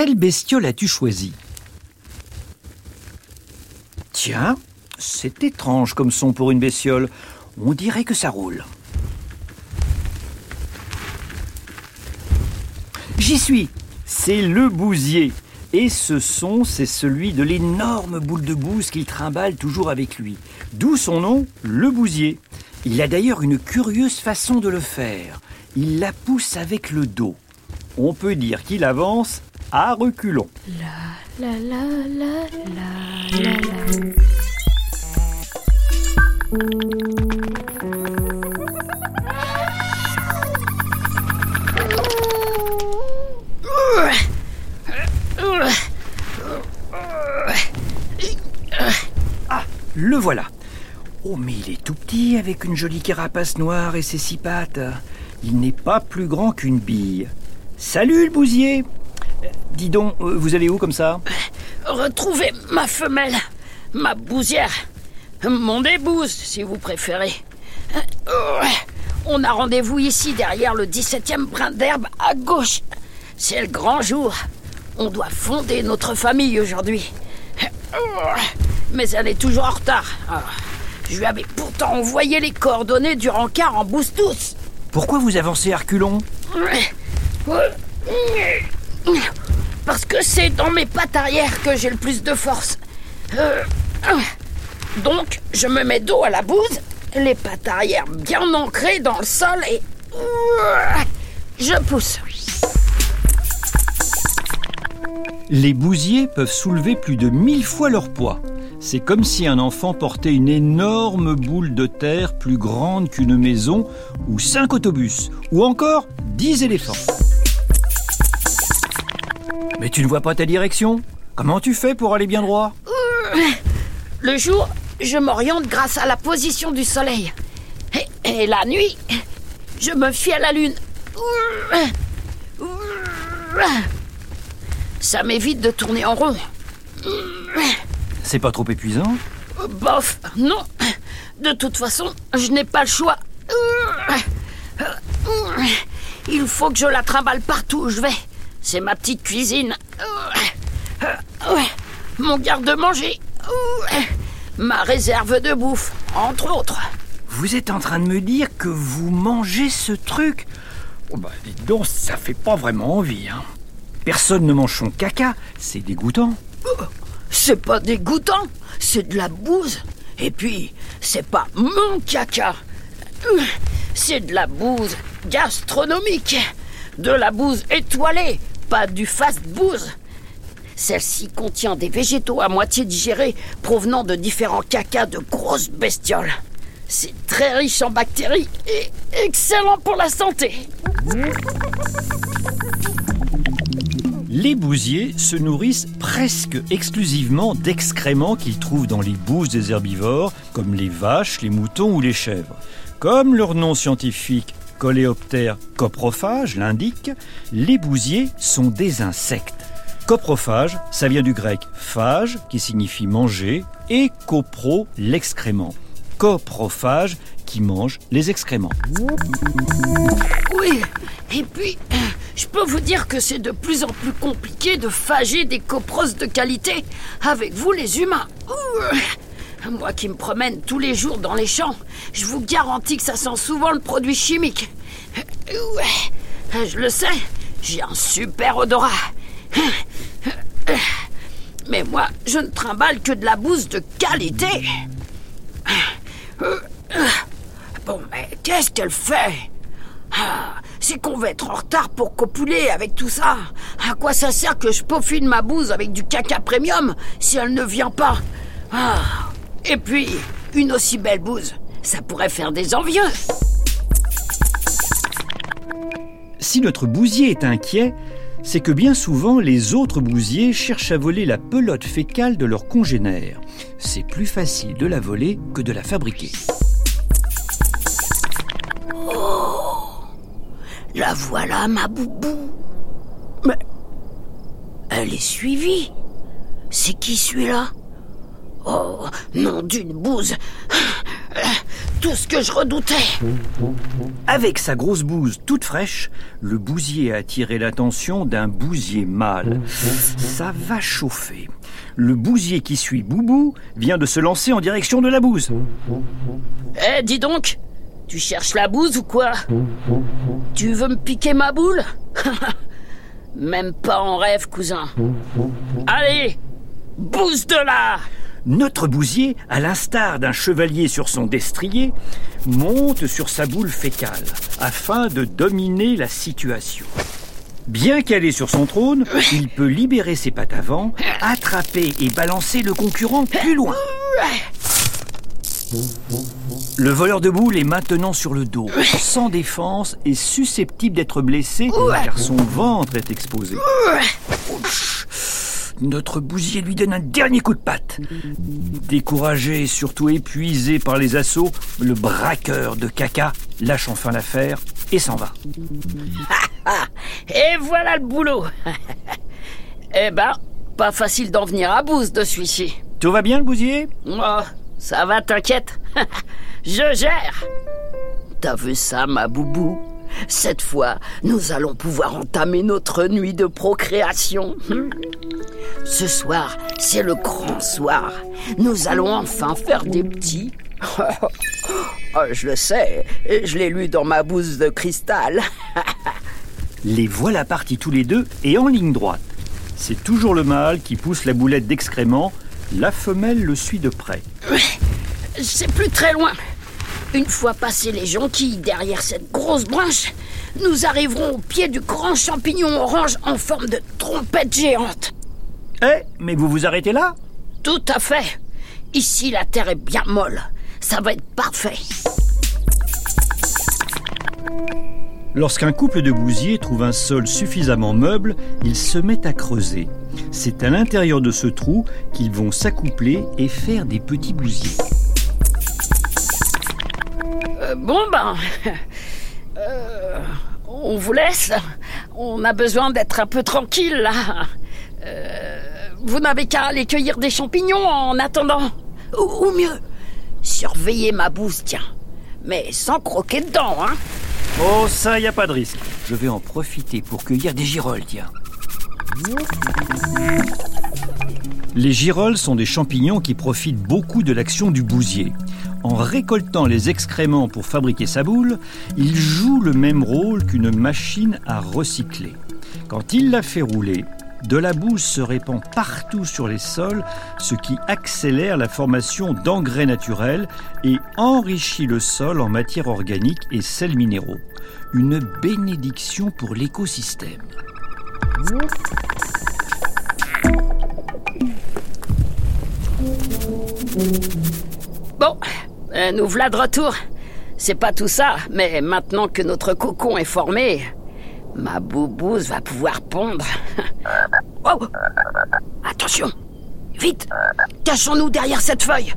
Quelle bestiole as-tu choisi Tiens, c'est étrange comme son pour une bestiole. On dirait que ça roule. J'y suis. C'est le bousier. Et ce son, c'est celui de l'énorme boule de bouse qu'il trimballe toujours avec lui. D'où son nom, le bousier. Il a d'ailleurs une curieuse façon de le faire. Il la pousse avec le dos. On peut dire qu'il avance à reculons. La la la la la la la. Le voilà. Oh, mais il est tout petit avec une jolie carapace noire et ses six pattes. Il n'est pas plus grand qu'une bille. Salut le bousier Dis donc, euh, vous allez où comme ça Retrouvez ma femelle, ma bousière, mon épouse, si vous préférez. On a rendez-vous ici derrière le 17e brin d'herbe à gauche. C'est le grand jour. On doit fonder notre famille aujourd'hui. Mais elle est toujours en retard. Je lui avais pourtant envoyé les coordonnées du rencard en boost-tous. Pourquoi vous avancez à reculons Parce que c'est dans mes pattes arrière que j'ai le plus de force. Euh, donc, je me mets dos à la bouse, les pattes arrière bien ancrées dans le sol et. Je pousse. Les bousiers peuvent soulever plus de mille fois leur poids. C'est comme si un enfant portait une énorme boule de terre plus grande qu'une maison, ou cinq autobus, ou encore dix éléphants. Mais tu ne vois pas ta direction Comment tu fais pour aller bien droit Le jour, je m'oriente grâce à la position du soleil. Et, et la nuit, je me fie à la lune. Ça m'évite de tourner en rond. C'est pas trop épuisant Bof, non. De toute façon, je n'ai pas le choix. Il faut que je la trimballe partout où je vais. C'est ma petite cuisine. Mon garde-manger. Ma réserve de bouffe, entre autres. Vous êtes en train de me dire que vous mangez ce truc Oh bah dites donc, ça fait pas vraiment envie, hein. Personne ne mange son caca, c'est dégoûtant. C'est pas dégoûtant, c'est de la bouse. Et puis, c'est pas mon caca. C'est de la bouse gastronomique. De la bouse étoilée, pas du fast bouse. Celle-ci contient des végétaux à moitié digérés provenant de différents cacas de grosses bestioles. C'est très riche en bactéries et excellent pour la santé. Les bousiers se nourrissent presque exclusivement d'excréments qu'ils trouvent dans les bouses des herbivores, comme les vaches, les moutons ou les chèvres. Comme leur nom scientifique Coléoptère coprophage l'indique, les bousiers sont des insectes. Coprophage, ça vient du grec phage, qui signifie manger, et copro, l'excrément. Coprophage, qui mange les excréments. Oui, et puis, je peux vous dire que c'est de plus en plus compliqué de phager des copros de qualité avec vous les humains. Moi qui me promène tous les jours dans les champs, je vous garantis que ça sent souvent le produit chimique. Ouais, je le sais, j'ai un super odorat. Mais moi, je ne trimballe que de la bouse de qualité. Bon, mais qu'est-ce qu'elle fait? C'est qu'on va être en retard pour copuler avec tout ça. À quoi ça sert que je peaufine ma bouse avec du caca premium si elle ne vient pas? Ah, Et puis, une aussi belle bouse, ça pourrait faire des envieux. Si notre bousier est inquiet, c'est que bien souvent les autres bousiers cherchent à voler la pelote fécale de leurs congénères. C'est plus facile de la voler que de la fabriquer. La voilà, ma boubou. Mais. Elle est suivie. C'est qui celui-là? Oh, nom d'une bouse. tout ce que je redoutais. Avec sa grosse bouse toute fraîche, le bousier a attiré l'attention d'un bousier mâle. Ça va chauffer. Le bousier qui suit Boubou vient de se lancer en direction de la bouse. Eh, dis donc, tu cherches la bouse ou quoi? Tu veux me piquer ma boule? Même pas en rêve, cousin. Allez, bouse de là Notre bousier, à l'instar d'un chevalier sur son destrier, monte sur sa boule fécale afin de dominer la situation. Bien calé sur son trône, il peut libérer ses pattes avant, attraper et balancer le concurrent plus loin. Le voleur de boules est maintenant sur le dos, sans défense et susceptible d'être blessé car son ventre est exposé. Notre bousier lui donne un dernier coup de patte. Découragé et surtout épuisé par les assauts, le braqueur de caca lâche enfin l'affaire et s'en va. Et voilà le boulot Eh ben, pas facile d'en venir à bout de celui-ci. Tout va bien le bousier? Oh, ça va, t'inquiète. Je gère. T'as vu ça, ma boubou? Cette fois, nous allons pouvoir entamer notre nuit de procréation. Hmm. Ce soir, c'est le grand soir. Nous allons enfin faire des petits. Oh, je le sais, je l'ai lu dans ma bouse de cristal. Les voilà partis tous les deux et en ligne droite. C'est toujours le mâle qui pousse la boulette d'excréments, la femelle le suit de près. C'est plus très loin. Une fois passés les jonquilles derrière cette grosse branche, nous arriverons au pied du grand champignon orange en forme de trompette géante. Eh, mais vous vous arrêtez là? Tout à fait. Ici, la terre est bien molle. Ça va être parfait. Lorsqu'un couple de bousiers trouve un sol suffisamment meuble, ils se mettent à creuser. C'est à l'intérieur de ce trou qu'ils vont s'accoupler et faire des petits bousiers. Euh, bon ben, euh, on vous laisse. On a besoin d'être un peu tranquille là. Euh, vous n'avez qu'à aller cueillir des champignons en attendant. Ou, ou mieux, surveiller ma bouse, tiens. Mais sans croquer dedans, hein. Oh, ça, y a pas de risque. Je vais en profiter pour cueillir des girolles, tiens. Les girolles sont des champignons qui profitent beaucoup de l'action du bousier. En récoltant les excréments pour fabriquer sa boule, il joue le même rôle qu'une machine à recycler. Quand il la fait rouler, de la bouse se répand partout sur les sols, ce qui accélère la formation d'engrais naturels et enrichit le sol en matière organique et sels minéraux. Une bénédiction pour l'écosystème. Bon, euh, nous voilà de retour. C'est pas tout ça, mais maintenant que notre cocon est formé, ma boubouse va pouvoir pondre. Oh Attention Vite Cachons-nous derrière cette feuille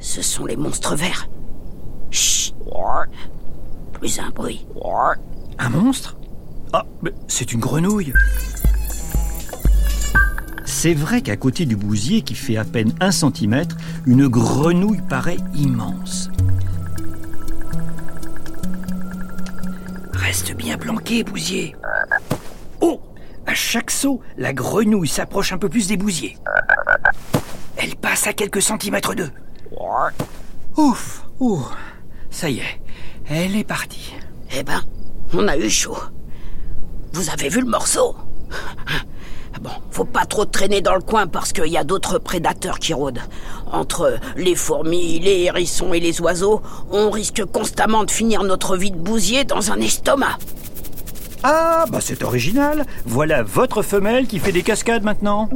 Ce sont les monstres verts. Chut Plus un bruit. Un monstre? Ah, mais c'est une grenouille. C'est vrai qu'à côté du bousier qui fait à peine un centimètre, une grenouille paraît immense. Reste bien planqué, bousier. Oh À chaque saut, la grenouille s'approche un peu plus des bousiers. Elle passe à quelques centimètres d'eux. Ouf Ouh Ça y est, elle est partie. Eh ben, on a eu chaud. Vous avez vu le morceau? Bon, faut pas trop traîner dans le coin parce qu'il y a d'autres prédateurs qui rôdent. Entre les fourmis, les hérissons et les oiseaux, on risque constamment de finir notre vie de bousier dans un estomac. Ah, bah c'est original. Voilà votre femelle qui fait des cascades maintenant.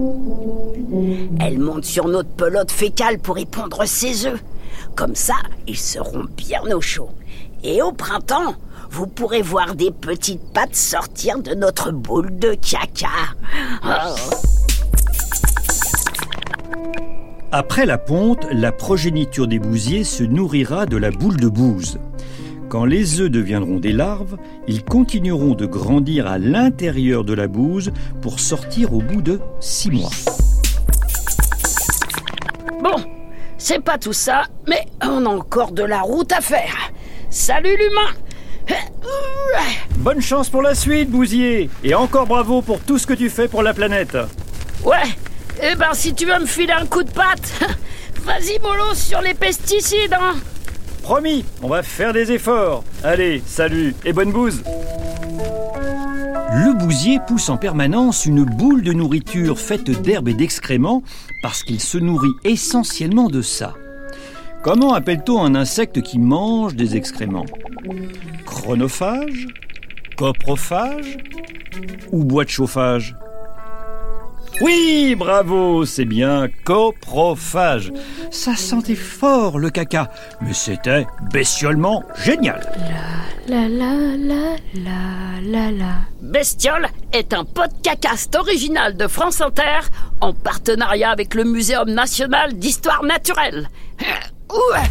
Elle monte sur notre pelote fécale pour y pondre ses œufs. Comme ça, ils seront bien au chaud. Et au printemps, vous pourrez voir des petites pattes sortir de notre boule de caca. Oh. Après la ponte, la progéniture des bousiers se nourrira de la boule de bouse. Quand les œufs deviendront des larves, ils continueront de grandir à l'intérieur de la bouse pour sortir au bout de six mois. Bon, c'est pas tout ça, mais on a encore de la route à faire. Salut l'humain Bonne chance pour la suite, Bousier. Et encore bravo pour tout ce que tu fais pour la planète. Ouais, eh ben si tu veux me filer un coup de patte, vas-y mollo sur les pesticides, hein. Promis, on va faire des efforts. Allez, salut et bonne bouse. Le bousier pousse en permanence une boule de nourriture faite d'herbes et d'excréments parce qu'il se nourrit essentiellement de ça. Comment appelle-t-on un insecte qui mange des excréments? Chronophage? Coprophage? Ou bois de chauffage? Oui, bravo, c'est bien coprophage. Ça sentait fort le caca, mais c'était bestiolement génial. La la la la la la. Bestiole est un podcast original de France Inter en partenariat avec le Muséum national d'histoire naturelle. Ouais.